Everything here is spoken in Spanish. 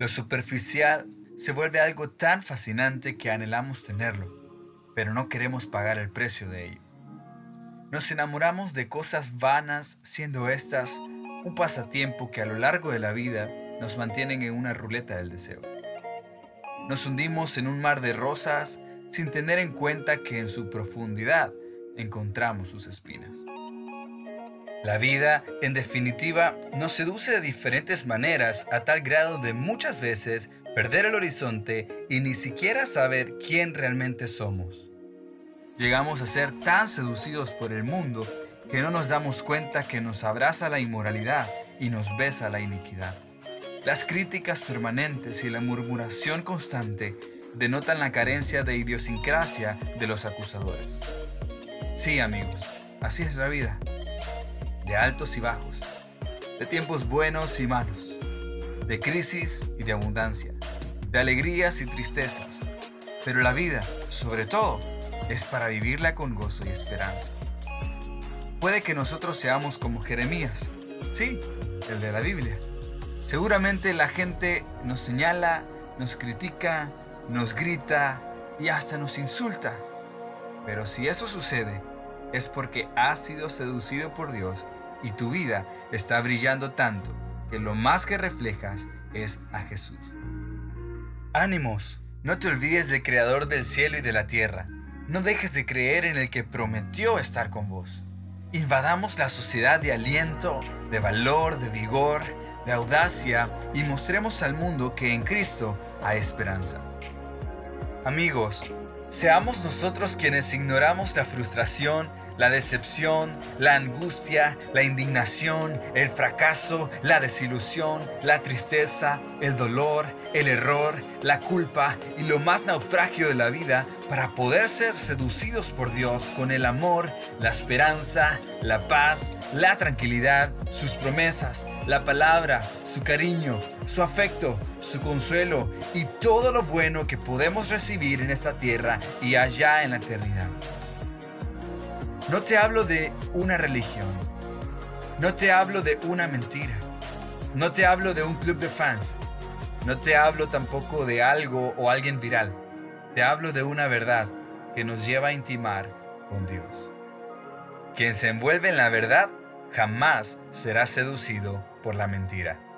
Lo superficial se vuelve algo tan fascinante que anhelamos tenerlo, pero no queremos pagar el precio de ello. Nos enamoramos de cosas vanas, siendo estas un pasatiempo que a lo largo de la vida nos mantienen en una ruleta del deseo. Nos hundimos en un mar de rosas sin tener en cuenta que en su profundidad encontramos sus espinas. La vida, en definitiva, nos seduce de diferentes maneras a tal grado de muchas veces perder el horizonte y ni siquiera saber quién realmente somos. Llegamos a ser tan seducidos por el mundo que no nos damos cuenta que nos abraza la inmoralidad y nos besa la iniquidad. Las críticas permanentes y la murmuración constante denotan la carencia de idiosincrasia de los acusadores. Sí, amigos, así es la vida de altos y bajos, de tiempos buenos y malos, de crisis y de abundancia, de alegrías y tristezas. Pero la vida, sobre todo, es para vivirla con gozo y esperanza. Puede que nosotros seamos como Jeremías, sí, el de la Biblia. Seguramente la gente nos señala, nos critica, nos grita y hasta nos insulta. Pero si eso sucede, es porque has sido seducido por Dios y tu vida está brillando tanto que lo más que reflejas es a Jesús. Ánimos, no te olvides del Creador del cielo y de la tierra. No dejes de creer en el que prometió estar con vos. Invadamos la sociedad de aliento, de valor, de vigor, de audacia y mostremos al mundo que en Cristo hay esperanza. Amigos, seamos nosotros quienes ignoramos la frustración la decepción, la angustia, la indignación, el fracaso, la desilusión, la tristeza, el dolor, el error, la culpa y lo más naufragio de la vida para poder ser seducidos por Dios con el amor, la esperanza, la paz, la tranquilidad, sus promesas, la palabra, su cariño, su afecto, su consuelo y todo lo bueno que podemos recibir en esta tierra y allá en la eternidad. No te hablo de una religión. No te hablo de una mentira. No te hablo de un club de fans. No te hablo tampoco de algo o alguien viral. Te hablo de una verdad que nos lleva a intimar con Dios. Quien se envuelve en la verdad jamás será seducido por la mentira.